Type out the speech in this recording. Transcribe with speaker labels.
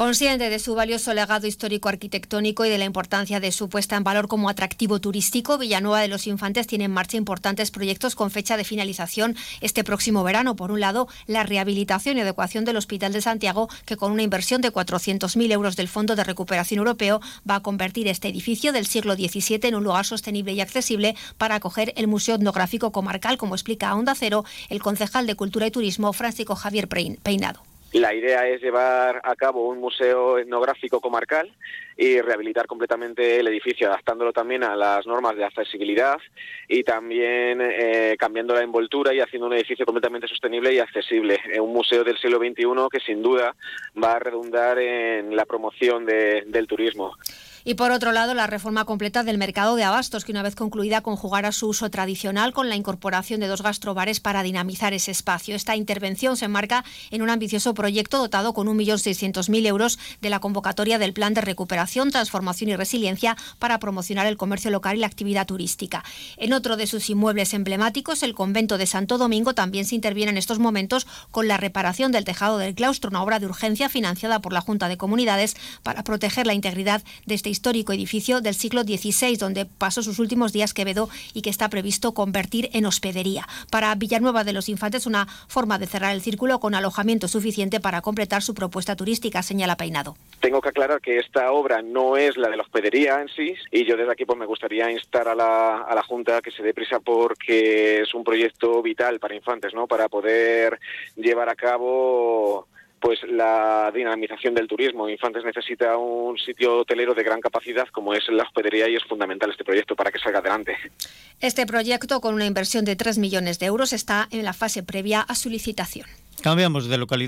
Speaker 1: Consciente de su valioso legado histórico arquitectónico y de la importancia de su puesta en valor como atractivo turístico, Villanueva de los Infantes tiene en marcha importantes proyectos con fecha de finalización este próximo verano. Por un lado, la rehabilitación y adecuación del Hospital de Santiago, que con una inversión de 400.000 euros del Fondo de Recuperación Europeo va a convertir este edificio del siglo XVII en un lugar sostenible y accesible para acoger el Museo Etnográfico Comarcal, como explica a Onda Cero el concejal de Cultura y Turismo, Francisco Javier Peinado.
Speaker 2: La idea es llevar a cabo un museo etnográfico comarcal y rehabilitar completamente el edificio, adaptándolo también a las normas de accesibilidad y también eh, cambiando la envoltura y haciendo un edificio completamente sostenible y accesible. Un museo del siglo XXI que sin duda va a redundar en la promoción del turismo.
Speaker 1: Y por otro lado, la reforma completa del mercado de abastos, que una vez concluida conjugará su uso tradicional con la incorporación de dos gastrobares para dinamizar ese espacio. Esta intervención se enmarca en un ambicioso proyecto dotado con 1.600.000 euros de la convocatoria del Plan de Recuperación, Transformación y Resiliencia para promocionar el comercio local y la actividad turística. En otro de sus inmuebles emblemáticos, el convento de Santo Domingo, también se interviene en estos momentos con la reparación del tejado del claustro, una obra de urgencia financiada por la Junta de Comunidades para proteger la integridad de histórico edificio del siglo XVI, donde pasó sus últimos días Quevedo y que está previsto convertir en hospedería. Para Villanueva de los Infantes, una forma de cerrar el círculo con alojamiento suficiente para completar su propuesta turística, señala Peinado.
Speaker 2: Tengo que aclarar que esta obra no es la de la hospedería en sí y yo desde aquí pues me gustaría instar a la, a la Junta que se dé prisa porque es un proyecto vital para infantes, ¿no? Para poder llevar a cabo pues la dinamización del turismo. Infantes necesita un sitio hotelero de gran capacidad como es la hospedería y es fundamental este proyecto para que salga adelante.
Speaker 1: Este proyecto, con una inversión de 3 millones de euros, está en la fase previa a su licitación.
Speaker 3: Cambiamos de localidad.